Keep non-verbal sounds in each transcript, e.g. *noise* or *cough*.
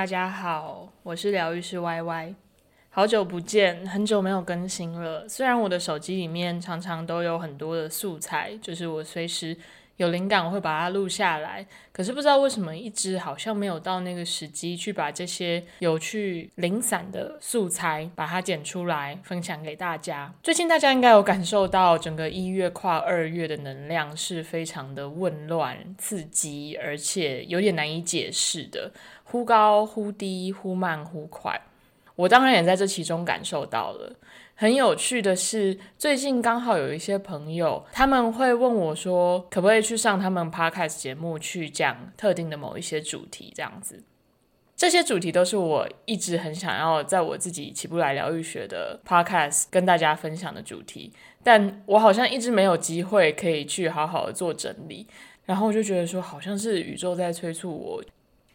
大家好，我是疗愈师 Y Y，好久不见，很久没有更新了。虽然我的手机里面常常都有很多的素材，就是我随时有灵感我会把它录下来，可是不知道为什么一直好像没有到那个时机去把这些有趣零散的素材把它剪出来分享给大家。最近大家应该有感受到，整个一月跨二月的能量是非常的混乱、刺激，而且有点难以解释的。忽高忽低，忽慢忽快，我当然也在这其中感受到了。很有趣的是，最近刚好有一些朋友，他们会问我说，可不可以去上他们 podcast 节目去讲特定的某一些主题，这样子。这些主题都是我一直很想要在我自己起步来疗愈学的 podcast 跟大家分享的主题，但我好像一直没有机会可以去好好的做整理，然后我就觉得说，好像是宇宙在催促我。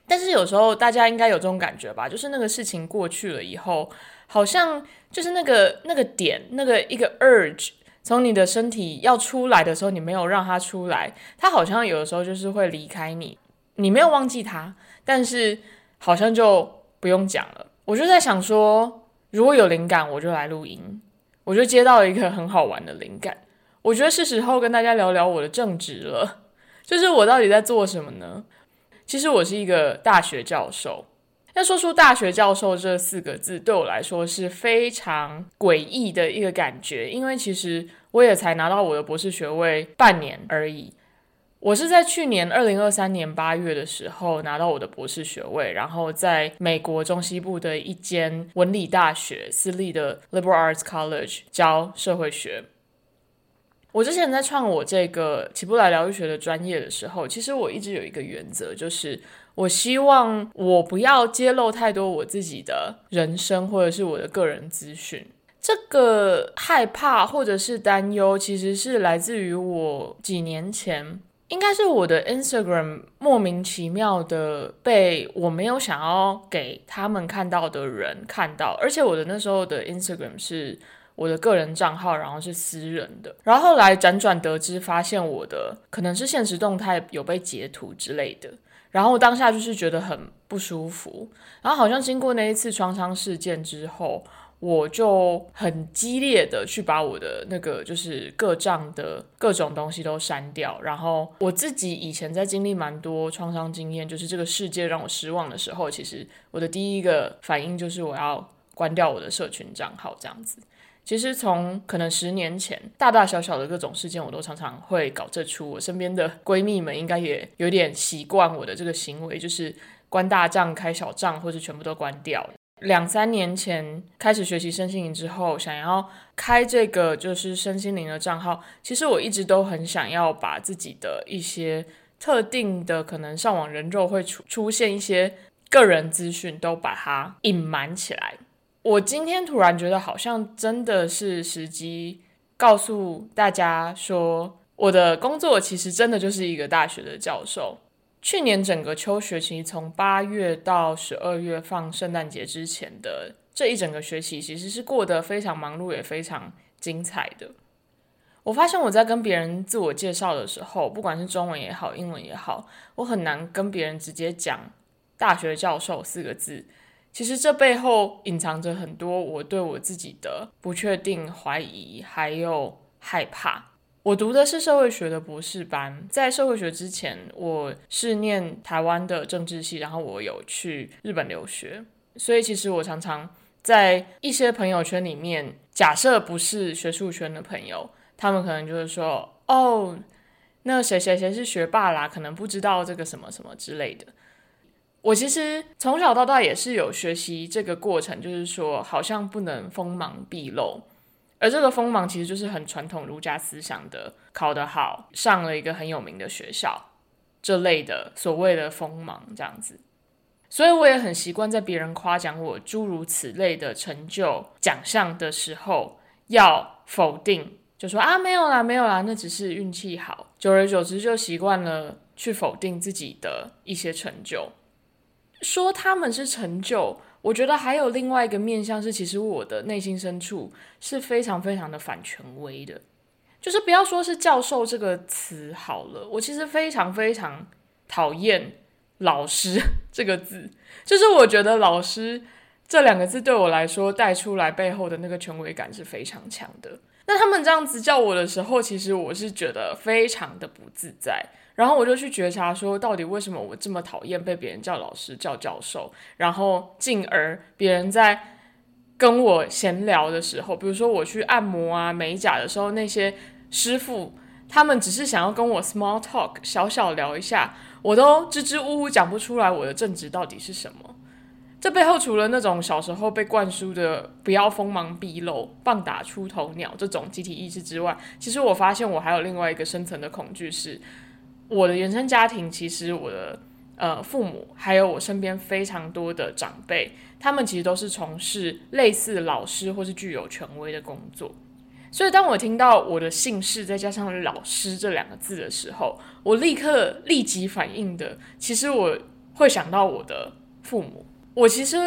但是有时候大家应该有这种感觉吧，就是那个事情过去了以后，好像就是那个那个点，那个一个 urge 从你的身体要出来的时候，你没有让它出来，它好像有的时候就是会离开你，你没有忘记它，但是好像就不用讲了。我就在想说，如果有灵感，我就来录音。我就接到了一个很好玩的灵感，我觉得是时候跟大家聊聊我的正职了，就是我到底在做什么呢？其实我是一个大学教授，要说出“大学教授”这四个字，对我来说是非常诡异的一个感觉，因为其实我也才拿到我的博士学位半年而已。我是在去年二零二三年八月的时候拿到我的博士学位，然后在美国中西部的一间文理大学私立的 Liberal Arts College 教社会学。我之前在创我这个起步来疗愈学的专业的时候，其实我一直有一个原则，就是我希望我不要揭露太多我自己的人生或者是我的个人资讯。这个害怕或者是担忧，其实是来自于我几年前，应该是我的 Instagram 莫名其妙的被我没有想要给他们看到的人看到，而且我的那时候的 Instagram 是。我的个人账号，然后是私人的，然后后来辗转得知，发现我的可能是现实动态有被截图之类的，然后当下就是觉得很不舒服，然后好像经过那一次创伤事件之后，我就很激烈的去把我的那个就是各账的各种东西都删掉，然后我自己以前在经历蛮多创伤经验，就是这个世界让我失望的时候，其实我的第一个反应就是我要关掉我的社群账号，这样子。其实从可能十年前，大大小小的各种事件，我都常常会搞这出。我身边的闺蜜们应该也有点习惯我的这个行为，就是关大账、开小账，或是全部都关掉。两三年前开始学习身心灵之后，想要开这个就是身心灵的账号，其实我一直都很想要把自己的一些特定的可能上网人肉会出出现一些个人资讯，都把它隐瞒起来。我今天突然觉得，好像真的是时机告诉大家说，我的工作其实真的就是一个大学的教授。去年整个秋学期，从八月到十二月放圣诞节之前的这一整个学期，其实是过得非常忙碌，也非常精彩的。我发现我在跟别人自我介绍的时候，不管是中文也好，英文也好，我很难跟别人直接讲“大学教授”四个字。其实这背后隐藏着很多我对我自己的不确定、怀疑，还有害怕。我读的是社会学的博士班，在社会学之前，我是念台湾的政治系，然后我有去日本留学，所以其实我常常在一些朋友圈里面，假设不是学术圈的朋友，他们可能就是说：“哦，那谁谁谁是学霸啦，可能不知道这个什么什么之类的。”我其实从小到大也是有学习这个过程，就是说好像不能锋芒毕露，而这个锋芒其实就是很传统儒家思想的，考得好，上了一个很有名的学校这类的所谓的锋芒这样子，所以我也很习惯在别人夸奖我诸如此类的成就奖项的时候，要否定，就说啊没有啦没有啦，那只是运气好，久而久之就习惯了去否定自己的一些成就。说他们是成就，我觉得还有另外一个面向是，其实我的内心深处是非常非常的反权威的。就是不要说是教授这个词好了，我其实非常非常讨厌“老师” *laughs* 这个字，就是我觉得“老师”这两个字对我来说带出来背后的那个权威感是非常强的。那他们这样子叫我的时候，其实我是觉得非常的不自在。然后我就去觉察说，到底为什么我这么讨厌被别人叫老师、叫教授？然后进而别人在跟我闲聊的时候，比如说我去按摩啊、美甲的时候，那些师傅他们只是想要跟我 small talk，小小聊一下，我都支支吾吾讲不出来我的正职到底是什么。这背后除了那种小时候被灌输的“不要锋芒毕露、棒打出头鸟”这种集体意识之外，其实我发现我还有另外一个深层的恐惧，是我的原生家庭。其实我的呃父母还有我身边非常多的长辈，他们其实都是从事类似老师或是具有权威的工作。所以当我听到我的姓氏再加上“老师”这两个字的时候，我立刻立即反应的，其实我会想到我的父母。我其实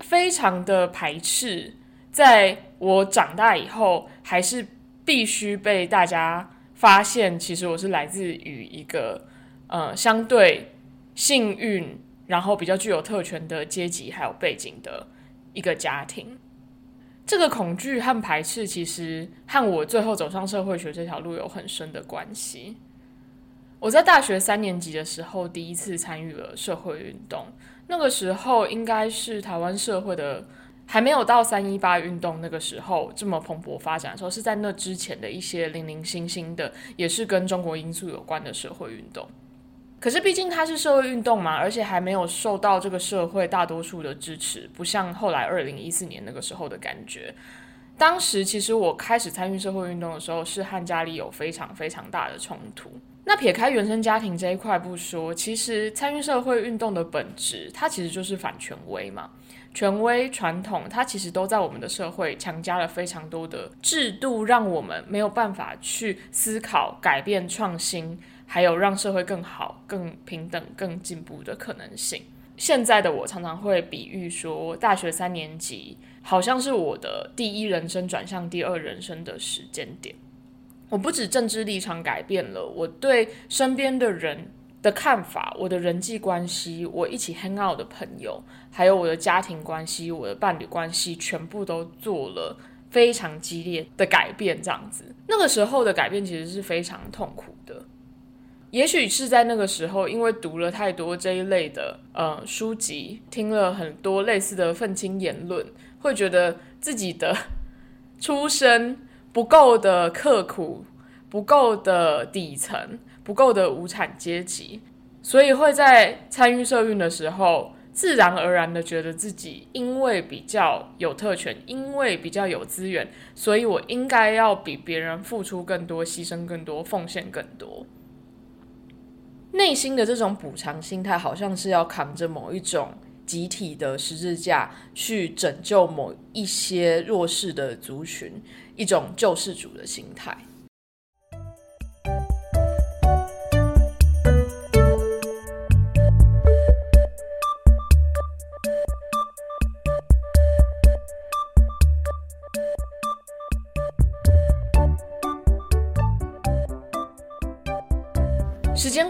非常的排斥，在我长大以后，还是必须被大家发现，其实我是来自于一个呃相对幸运，然后比较具有特权的阶级还有背景的一个家庭。这个恐惧和排斥，其实和我最后走上社会学这条路有很深的关系。我在大学三年级的时候，第一次参与了社会运动。那个时候应该是台湾社会的还没有到三一八运动那个时候这么蓬勃发展的时候，是在那之前的一些零零星星的，也是跟中国因素有关的社会运动。可是毕竟它是社会运动嘛，而且还没有受到这个社会大多数的支持，不像后来二零一四年那个时候的感觉。当时其实我开始参与社会运动的时候，是和家里有非常非常大的冲突。那撇开原生家庭这一块不说，其实参与社会运动的本质，它其实就是反权威嘛。权威传统，它其实都在我们的社会强加了非常多的制度，让我们没有办法去思考、改变、创新，还有让社会更好、更平等、更进步的可能性。现在的我常常会比喻说，大学三年级好像是我的第一人生转向第二人生的时间点。我不止政治立场改变了，我对身边的人的看法，我的人际关系，我一起 hang out 的朋友，还有我的家庭关系，我的伴侣关系，全部都做了非常激烈的改变。这样子，那个时候的改变其实是非常痛苦的。也许是在那个时候，因为读了太多这一类的呃书籍，听了很多类似的愤青言论，会觉得自己的 *laughs* 出身。不够的刻苦，不够的底层，不够的无产阶级，所以会在参与社运的时候，自然而然的觉得自己因为比较有特权，因为比较有资源，所以我应该要比别人付出更多，牺牲更多，奉献更多。内心的这种补偿心态，好像是要扛着某一种集体的十字架，去拯救某一些弱势的族群。一种救世主的心态。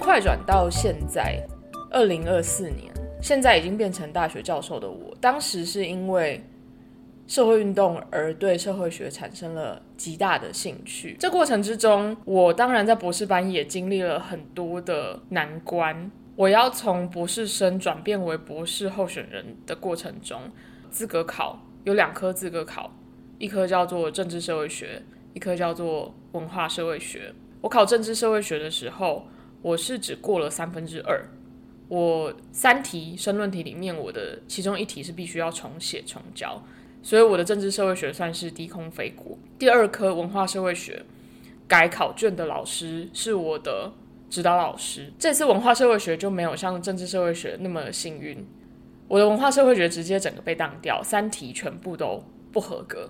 快转到现在，二零二四年，现在已经变成大学教授的我，当时是因为。社会运动而对社会学产生了极大的兴趣。这过程之中，我当然在博士班也经历了很多的难关。我要从博士生转变为博士候选人的过程中，资格考有两科资格考，一科叫做政治社会学，一科叫做文化社会学。我考政治社会学的时候，我是只过了三分之二。我三题申论题里面，我的其中一题是必须要重写重交。所以我的政治社会学算是低空飞过。第二科文化社会学改考卷的老师是我的指导老师。这次文化社会学就没有像政治社会学那么幸运，我的文化社会学直接整个被当掉，三题全部都不合格。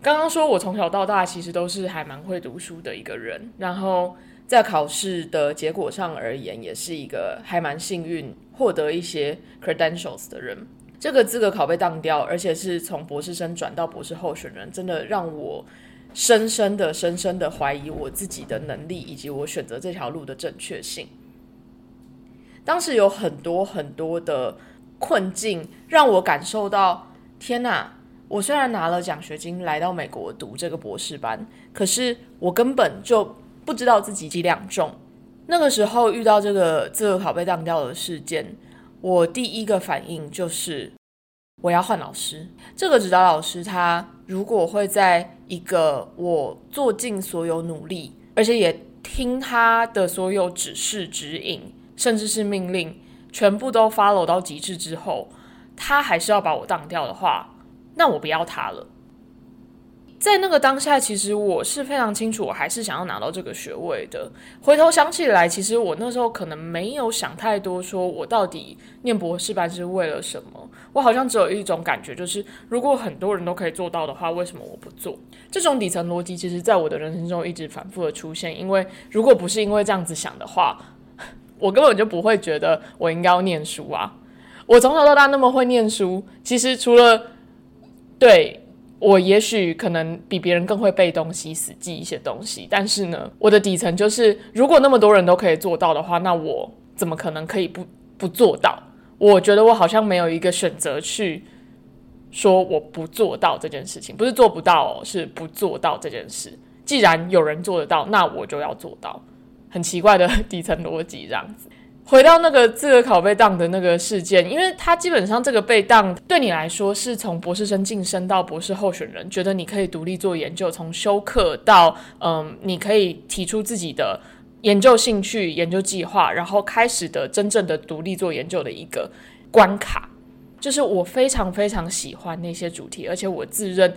刚刚说我从小到大其实都是还蛮会读书的一个人，然后在考试的结果上而言，也是一个还蛮幸运获得一些 credentials 的人。这个资格考被当掉，而且是从博士生转到博士候选人，真的让我深深的、深深的怀疑我自己的能力以及我选择这条路的正确性。当时有很多很多的困境，让我感受到，天哪！我虽然拿了奖学金来到美国读这个博士班，可是我根本就不知道自己几两重。那个时候遇到这个自由考被当掉的事件，我第一个反应就是我要换老师。这个指导老师他如果会在一个我做尽所有努力，而且也听他的所有指示指引，甚至是命令，全部都 follow 到极致之后，他还是要把我当掉的话。那我不要他了。在那个当下，其实我是非常清楚，我还是想要拿到这个学位的。回头想起来，其实我那时候可能没有想太多，说我到底念博士班是为了什么。我好像只有一种感觉，就是如果很多人都可以做到的话，为什么我不做？这种底层逻辑，其实在我的人生中一直反复的出现。因为如果不是因为这样子想的话，我根本就不会觉得我应该要念书啊。我从小到大那么会念书，其实除了对我也许可能比别人更会背东西、死记一些东西，但是呢，我的底层就是，如果那么多人都可以做到的话，那我怎么可能可以不不做到？我觉得我好像没有一个选择去说我不做到这件事情，不是做不到，是不做到这件事。既然有人做得到，那我就要做到。很奇怪的底层逻辑，这样子。回到那个资格考被当的那个事件，因为他基本上这个被当对你来说是从博士生晋升到博士候选人，觉得你可以独立做研究，从修课到嗯，你可以提出自己的研究兴趣、研究计划，然后开始的真正的独立做研究的一个关卡。就是我非常非常喜欢那些主题，而且我自认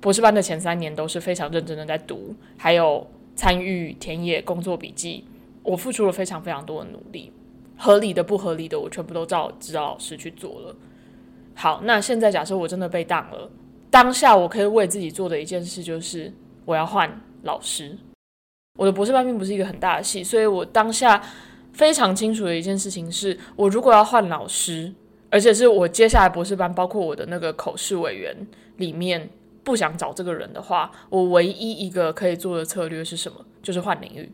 博士班的前三年都是非常认真的在读，还有参与田野工作笔记。我付出了非常非常多的努力，合理的、不合理的，我全部都照指导老师去做了。好，那现在假设我真的被当了，当下我可以为自己做的一件事就是我要换老师。我的博士班并不是一个很大的系，所以我当下非常清楚的一件事情是，我如果要换老师，而且是我接下来博士班包括我的那个口试委员里面不想找这个人的话，我唯一一个可以做的策略是什么？就是换领域。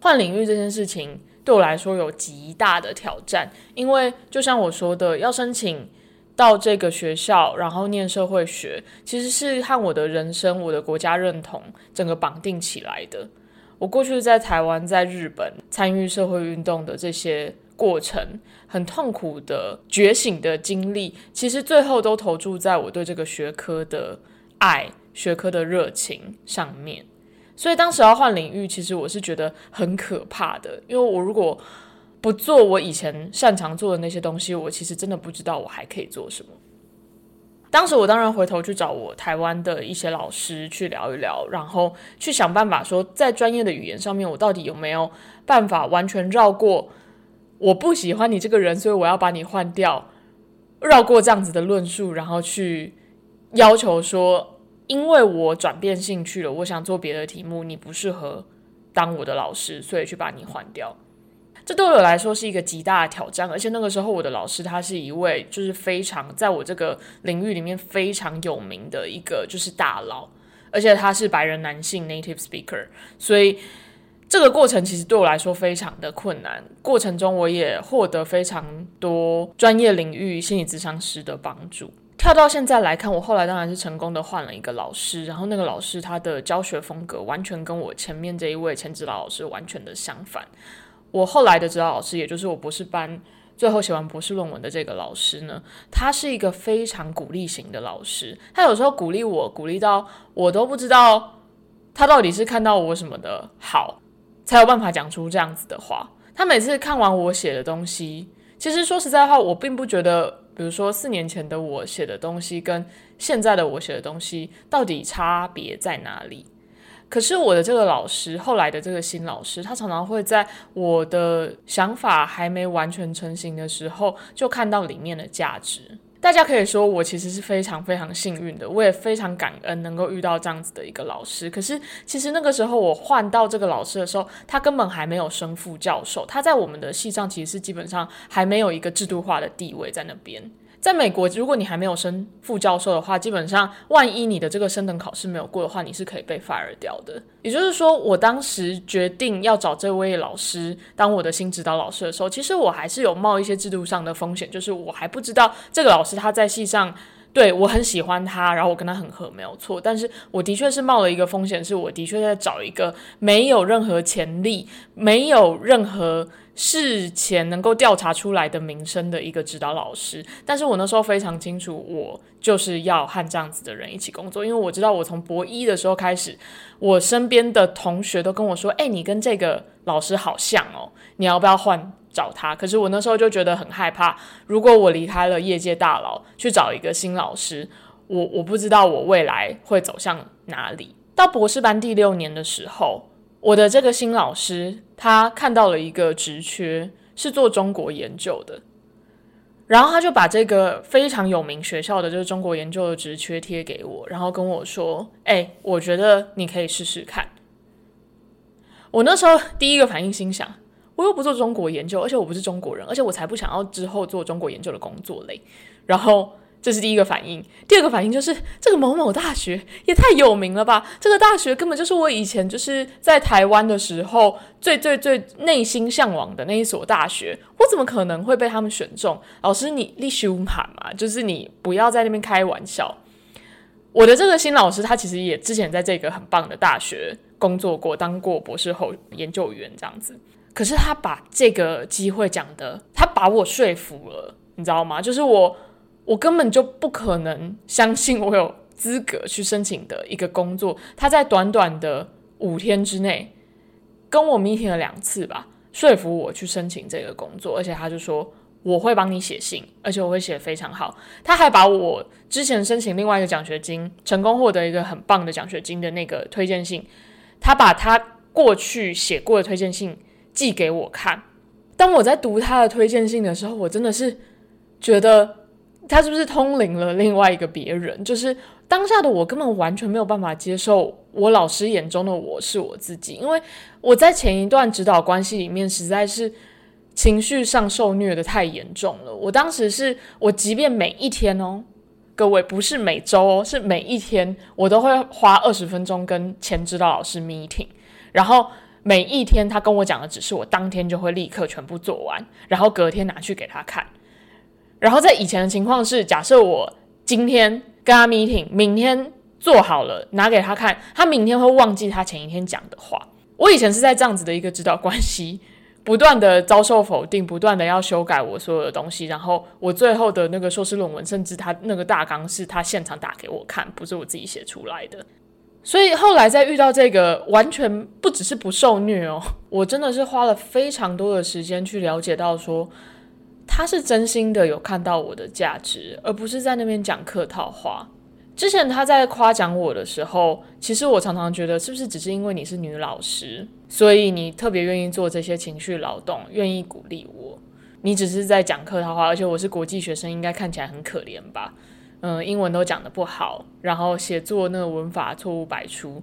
换领域这件事情对我来说有极大的挑战，因为就像我说的，要申请到这个学校，然后念社会学，其实是和我的人生、我的国家认同整个绑定起来的。我过去在台湾、在日本参与社会运动的这些过程，很痛苦的觉醒的经历，其实最后都投注在我对这个学科的爱、学科的热情上面。所以当时要换领域，其实我是觉得很可怕的，因为我如果不做我以前擅长做的那些东西，我其实真的不知道我还可以做什么。当时我当然回头去找我台湾的一些老师去聊一聊，然后去想办法说，在专业的语言上面，我到底有没有办法完全绕过我不喜欢你这个人，所以我要把你换掉，绕过这样子的论述，然后去要求说。因为我转变兴趣了，我想做别的题目，你不适合当我的老师，所以去把你换掉。这对我来说是一个极大的挑战，而且那个时候我的老师他是一位就是非常在我这个领域里面非常有名的一个就是大佬，而且他是白人男性 native speaker，所以这个过程其实对我来说非常的困难。过程中我也获得非常多专业领域心理咨商师的帮助。跳到现在来看，我后来当然是成功的换了一个老师，然后那个老师他的教学风格完全跟我前面这一位前指导老师完全的相反。我后来的指导老师，也就是我博士班最后写完博士论文的这个老师呢，他是一个非常鼓励型的老师，他有时候鼓励我，鼓励到我都不知道他到底是看到我什么的好，才有办法讲出这样子的话。他每次看完我写的东西，其实说实在话，我并不觉得。比如说，四年前的我写的东西跟现在的我写的东西到底差别在哪里？可是我的这个老师，后来的这个新老师，他常常会在我的想法还没完全成型的时候，就看到里面的价值。大家可以说我其实是非常非常幸运的，我也非常感恩能够遇到这样子的一个老师。可是其实那个时候我换到这个老师的时候，他根本还没有升副教授，他在我们的系上其实是基本上还没有一个制度化的地位在那边。在美国，如果你还没有升副教授的话，基本上万一你的这个升等考试没有过的话，你是可以被 fire 掉的。也就是说，我当时决定要找这位老师当我的新指导老师的时候，其实我还是有冒一些制度上的风险，就是我还不知道这个老师他在系上对我很喜欢他，然后我跟他很合，没有错。但是我的确是冒了一个风险，是我的确在找一个没有任何潜力、没有任何。事前能够调查出来的名声的一个指导老师，但是我那时候非常清楚，我就是要和这样子的人一起工作，因为我知道我从博一的时候开始，我身边的同学都跟我说：“哎，你跟这个老师好像哦，你要不要换找他？”可是我那时候就觉得很害怕，如果我离开了业界大佬去找一个新老师，我我不知道我未来会走向哪里。到博士班第六年的时候。我的这个新老师，他看到了一个职缺，是做中国研究的，然后他就把这个非常有名学校的这个中国研究的职缺贴给我，然后跟我说：“哎，我觉得你可以试试看。”我那时候第一个反应心想：我又不做中国研究，而且我不是中国人，而且我才不想要之后做中国研究的工作嘞。然后。这是第一个反应，第二个反应就是这个某某大学也太有名了吧！这个大学根本就是我以前就是在台湾的时候最最最内心向往的那一所大学，我怎么可能会被他们选中？老师，你立修喊嘛，就是你不要在那边开玩笑。我的这个新老师他其实也之前在这个很棒的大学工作过，当过博士后研究员这样子，可是他把这个机会讲的，他把我说服了，你知道吗？就是我。我根本就不可能相信我有资格去申请的一个工作。他在短短的五天之内跟我 meeting 了两次吧，说服我去申请这个工作。而且他就说我会帮你写信，而且我会写的非常好。他还把我之前申请另外一个奖学金，成功获得一个很棒的奖学金的那个推荐信，他把他过去写过的推荐信寄给我看。当我在读他的推荐信的时候，我真的是觉得。他是不是通灵了另外一个别人？就是当下的我根本完全没有办法接受我老师眼中的我是我自己，因为我在前一段指导关系里面实在是情绪上受虐的太严重了。我当时是我即便每一天哦，各位不是每周哦，是每一天我都会花二十分钟跟前指导老师 meeting，然后每一天他跟我讲的只是我当天就会立刻全部做完，然后隔天拿去给他看。然后在以前的情况是，假设我今天跟他 meeting，明天做好了拿给他看，他明天会忘记他前一天讲的话。我以前是在这样子的一个指导关系，不断的遭受否定，不断的要修改我所有的东西，然后我最后的那个硕士论文，甚至他那个大纲是他现场打给我看，不是我自己写出来的。所以后来在遇到这个完全不只是不受虐哦，我真的是花了非常多的时间去了解到说。他是真心的有看到我的价值，而不是在那边讲客套话。之前他在夸奖我的时候，其实我常常觉得，是不是只是因为你是女老师，所以你特别愿意做这些情绪劳动，愿意鼓励我？你只是在讲客套话，而且我是国际学生，应该看起来很可怜吧？嗯，英文都讲得不好，然后写作那个文法错误百出。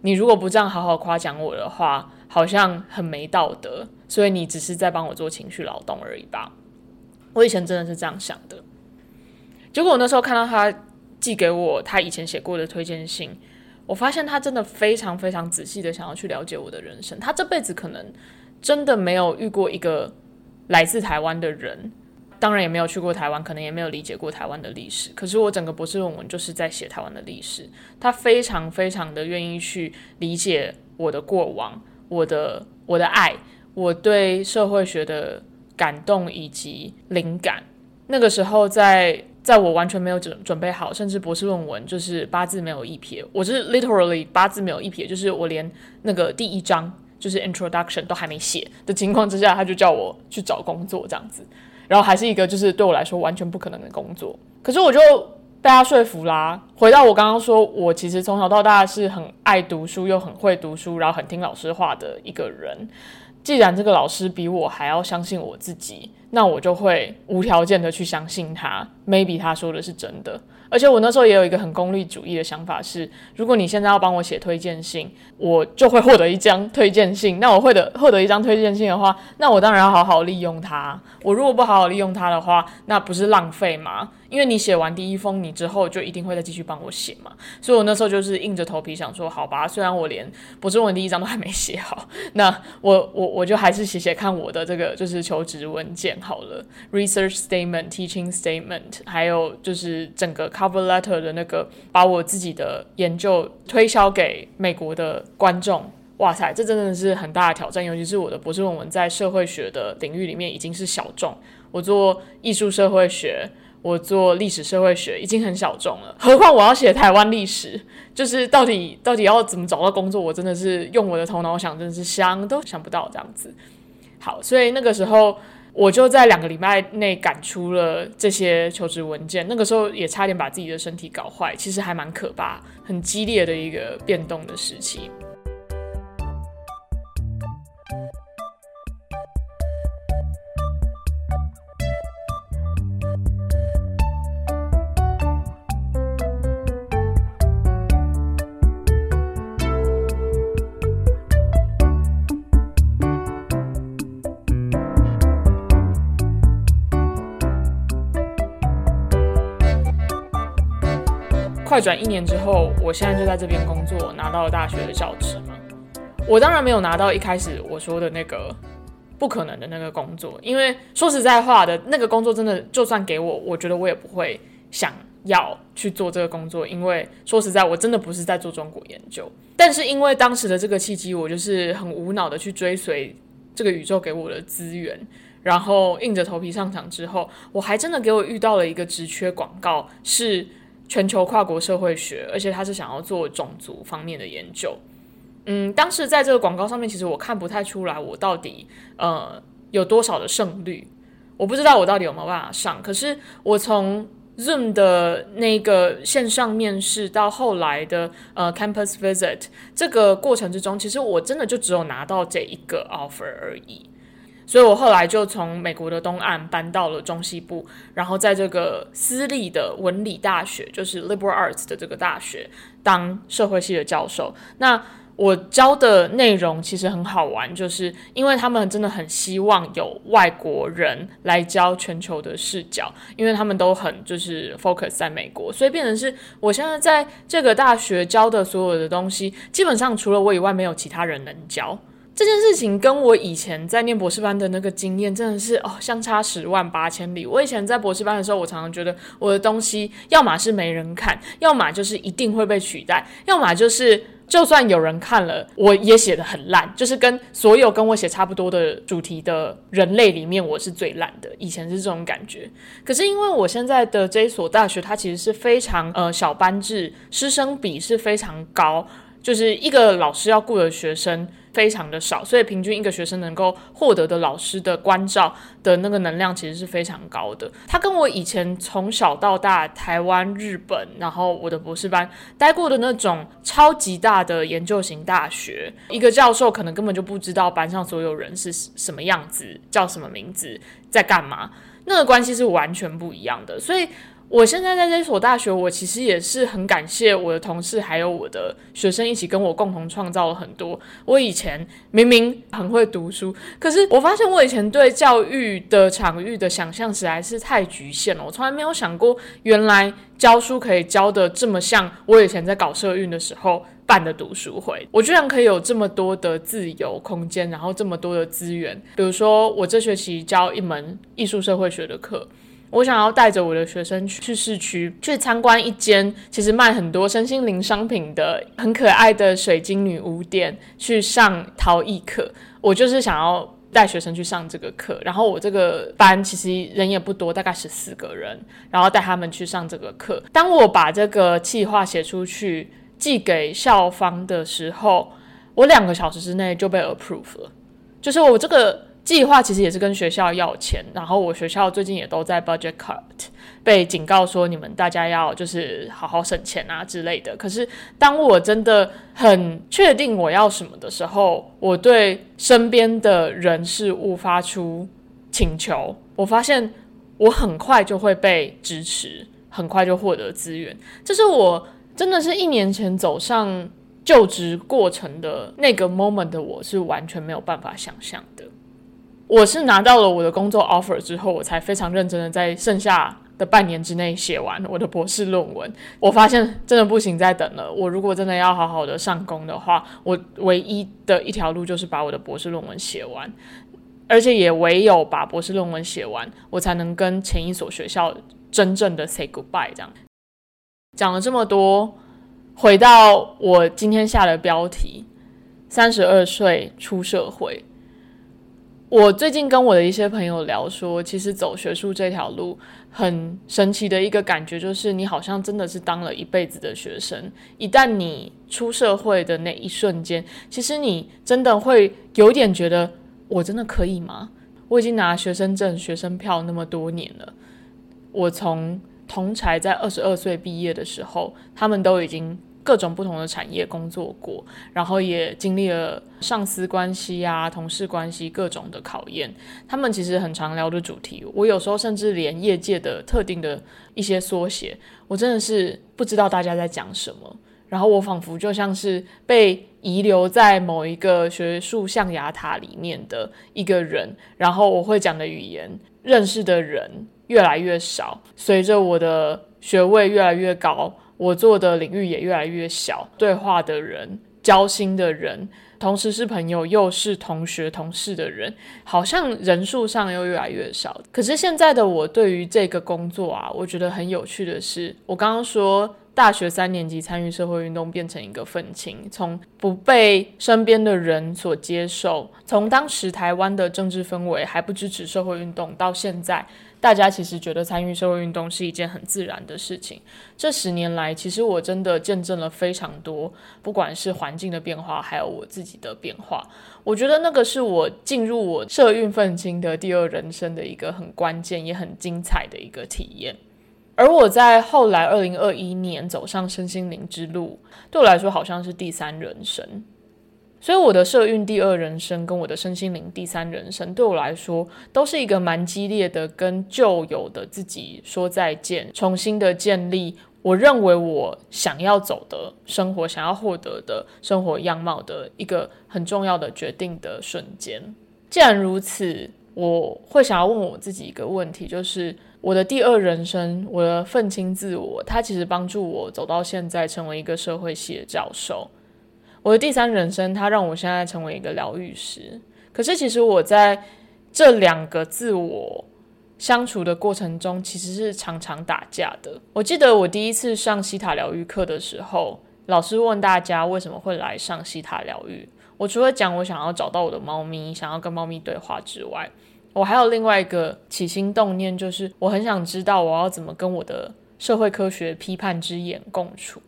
你如果不这样好好夸奖我的话，好像很没道德。所以你只是在帮我做情绪劳动而已吧？我以前真的是这样想的，结果我那时候看到他寄给我他以前写过的推荐信，我发现他真的非常非常仔细的想要去了解我的人生。他这辈子可能真的没有遇过一个来自台湾的人，当然也没有去过台湾，可能也没有理解过台湾的历史。可是我整个博士论文就是在写台湾的历史，他非常非常的愿意去理解我的过往，我的我的爱，我对社会学的。感动以及灵感，那个时候在在我完全没有准准备好，甚至博士论文就是八字没有一撇，我是 literally 八字没有一撇，就是我连那个第一章就是 introduction 都还没写的情况之下，他就叫我去找工作这样子，然后还是一个就是对我来说完全不可能的工作，可是我就被他说服啦。回到我刚刚说，我其实从小到大是很爱读书又很会读书，然后很听老师话的一个人。既然这个老师比我还要相信我自己，那我就会无条件的去相信他，maybe 他说的是真的。而且我那时候也有一个很功利主义的想法是，如果你现在要帮我写推荐信，我就会获得一张推荐信。那我会的获得一张推荐信的话，那我当然要好好利用它。我如果不好好利用它的话，那不是浪费吗？因为你写完第一封，你之后就一定会再继续帮我写嘛。所以我那时候就是硬着头皮想说，好吧，虽然我连博士论文第一章都还没写好，*laughs* 那我我我就还是写写看我的这个就是求职文件好了，research statement、teaching statement，还有就是整个 cover letter 的那个，把我自己的研究推销给美国的观众。哇塞，这真的是很大的挑战，尤其是我的博士论文在社会学的领域里面已经是小众，我做艺术社会学。我做历史社会学已经很小众了，何况我要写台湾历史，就是到底到底要怎么找到工作，我真的是用我的头脑想，真的是想都想不到这样子。好，所以那个时候我就在两个礼拜内赶出了这些求职文件，那个时候也差点把自己的身体搞坏，其实还蛮可怕，很激烈的一个变动的时期。快转一年之后，我现在就在这边工作，拿到了大学的教职嘛。我当然没有拿到一开始我说的那个不可能的那个工作，因为说实在话的，那个工作真的就算给我，我觉得我也不会想要去做这个工作，因为说实在，我真的不是在做中国研究。但是因为当时的这个契机，我就是很无脑的去追随这个宇宙给我的资源，然后硬着头皮上场之后，我还真的给我遇到了一个职缺广告是。全球跨国社会学，而且他是想要做种族方面的研究。嗯，当时在这个广告上面，其实我看不太出来我到底呃有多少的胜率，我不知道我到底有没有办法上。可是我从 Zoom 的那个线上面试到后来的呃 Campus Visit 这个过程之中，其实我真的就只有拿到这一个 offer 而已。所以我后来就从美国的东岸搬到了中西部，然后在这个私立的文理大学，就是 liberal arts 的这个大学当社会系的教授。那我教的内容其实很好玩，就是因为他们真的很希望有外国人来教全球的视角，因为他们都很就是 focus 在美国，所以变成是我现在在这个大学教的所有的东西，基本上除了我以外，没有其他人能教。这件事情跟我以前在念博士班的那个经验真的是哦相差十万八千里。我以前在博士班的时候，我常常觉得我的东西要么是没人看，要么就是一定会被取代，要么就是就算有人看了，我也写的很烂，就是跟所有跟我写差不多的主题的人类里面，我是最烂的。以前是这种感觉。可是因为我现在的这一所大学，它其实是非常呃小班制，师生比是非常高，就是一个老师要雇的学生。非常的少，所以平均一个学生能够获得的老师的关照的那个能量其实是非常高的。他跟我以前从小到大台湾、日本，然后我的博士班待过的那种超级大的研究型大学，一个教授可能根本就不知道班上所有人是什么样子，叫什么名字，在干嘛，那个关系是完全不一样的。所以。我现在在这所大学，我其实也是很感谢我的同事，还有我的学生一起跟我共同创造了很多。我以前明明很会读书，可是我发现我以前对教育的场域的想象实在是太局限了。我从来没有想过，原来教书可以教的这么像我以前在搞社运的时候办的读书会。我居然可以有这么多的自由空间，然后这么多的资源。比如说，我这学期教一门艺术社会学的课。我想要带着我的学生去市区，去参观一间其实卖很多身心灵商品的很可爱的水晶女巫店，去上陶艺课。我就是想要带学生去上这个课，然后我这个班其实人也不多，大概十四个人，然后带他们去上这个课。当我把这个计划写出去寄给校方的时候，我两个小时之内就被 approve 了，就是我这个。计划其实也是跟学校要钱，然后我学校最近也都在 budget cut，被警告说你们大家要就是好好省钱啊之类的。可是当我真的很确定我要什么的时候，我对身边的人事物发出请求，我发现我很快就会被支持，很快就获得资源。这是我真的是一年前走上就职过程的那个 moment 的，我是完全没有办法想象的。我是拿到了我的工作 offer 之后，我才非常认真的在剩下的半年之内写完我的博士论文。我发现真的不行再等了。我如果真的要好好的上工的话，我唯一的一条路就是把我的博士论文写完。而且也唯有把博士论文写完，我才能跟前一所学校真正的 say goodbye。这样讲了这么多，回到我今天下的标题：三十二岁出社会。我最近跟我的一些朋友聊说，其实走学术这条路很神奇的一个感觉，就是你好像真的是当了一辈子的学生。一旦你出社会的那一瞬间，其实你真的会有点觉得。我真的可以吗？我已经拿学生证、学生票那么多年了。我从同才在二十二岁毕业的时候，他们都已经各种不同的产业工作过，然后也经历了上司关系啊、同事关系各种的考验。他们其实很常聊的主题，我有时候甚至连业界的特定的一些缩写，我真的是不知道大家在讲什么。然后我仿佛就像是被遗留在某一个学术象牙塔里面的一个人，然后我会讲的语言、认识的人越来越少，随着我的学位越来越高，我做的领域也越来越小，对话的人、交心的人，同时是朋友又是同学、同事的人，好像人数上又越来越少。可是现在的我对于这个工作啊，我觉得很有趣的是，我刚刚说。大学三年级参与社会运动变成一个愤青，从不被身边的人所接受，从当时台湾的政治氛围还不支持社会运动，到现在大家其实觉得参与社会运动是一件很自然的事情。这十年来，其实我真的见证了非常多，不管是环境的变化，还有我自己的变化。我觉得那个是我进入我社运愤青的第二人生的一个很关键也很精彩的一个体验。而我在后来二零二一年走上身心灵之路，对我来说好像是第三人生。所以我的社运第二人生跟我的身心灵第三人生，对我来说都是一个蛮激烈的，跟旧有的自己说再见，重新的建立我认为我想要走的生活，想要获得的生活样貌的一个很重要的决定的瞬间。既然如此，我会想要问我自己一个问题，就是。我的第二人生，我的愤青自我，它其实帮助我走到现在，成为一个社会系的教授。我的第三人生，它让我现在成为一个疗愈师。可是，其实我在这两个自我相处的过程中，其实是常常打架的。我记得我第一次上西塔疗愈课的时候，老师问大家为什么会来上西塔疗愈，我除了讲我想要找到我的猫咪，想要跟猫咪对话之外，我还有另外一个起心动念，就是我很想知道我要怎么跟我的社会科学批判之眼共处。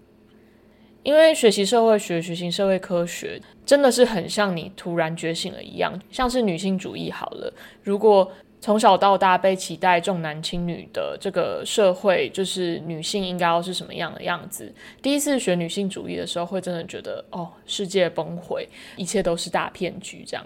因为学习社会学、学习社会科学，真的是很像你突然觉醒了一样，像是女性主义好了。如果从小到大被期待重男轻女的这个社会，就是女性应该要是什么样的样子？第一次学女性主义的时候，会真的觉得哦，世界崩毁，一切都是大骗局这样。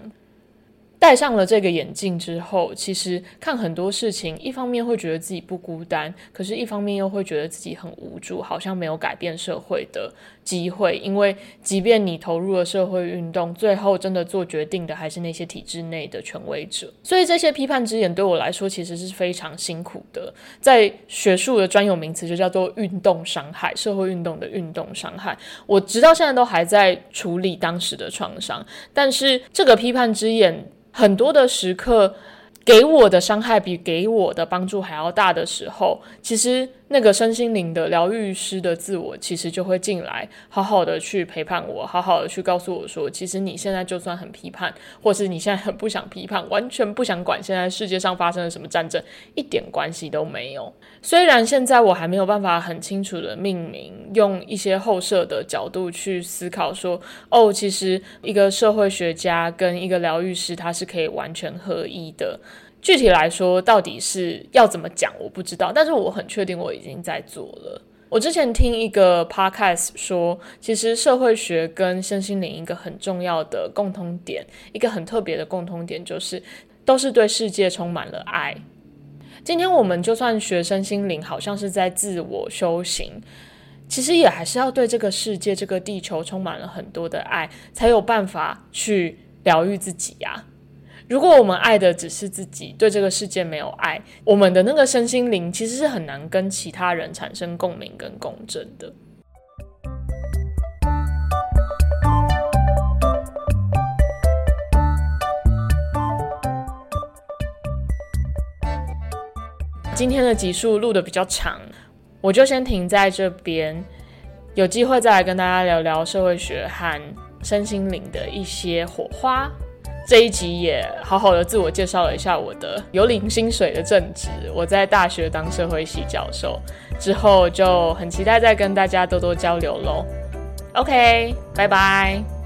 戴上了这个眼镜之后，其实看很多事情，一方面会觉得自己不孤单，可是一方面又会觉得自己很无助，好像没有改变社会的机会。因为即便你投入了社会运动，最后真的做决定的还是那些体制内的权威者。所以这些批判之眼对我来说其实是非常辛苦的。在学术的专有名词就叫做运动伤害，社会运动的运动伤害。我直到现在都还在处理当时的创伤，但是这个批判之眼。很多的时刻，给我的伤害比给我的帮助还要大的时候，其实。那个身心灵的疗愈师的自我，其实就会进来，好好的去陪伴我，好好的去告诉我说，其实你现在就算很批判，或是你现在很不想批判，完全不想管现在世界上发生了什么战争，一点关系都没有。虽然现在我还没有办法很清楚的命名，用一些后设的角度去思考说，哦，其实一个社会学家跟一个疗愈师，他是可以完全合一的。具体来说，到底是要怎么讲，我不知道。但是我很确定，我已经在做了。我之前听一个 podcast 说，其实社会学跟身心灵一个很重要的共通点，一个很特别的共通点，就是都是对世界充满了爱。今天我们就算学身心灵，好像是在自我修行，其实也还是要对这个世界、这个地球充满了很多的爱，才有办法去疗愈自己呀。如果我们爱的只是自己，对这个世界没有爱，我们的那个身心灵其实是很难跟其他人产生共鸣跟共振的。今天的集数录的比较长，我就先停在这边，有机会再来跟大家聊聊社会学和身心灵的一些火花。这一集也好好的自我介绍了一下我的有零薪水的正职，我在大学当社会系教授，之后就很期待再跟大家多多交流喽。OK，拜拜。